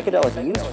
psychedelic use.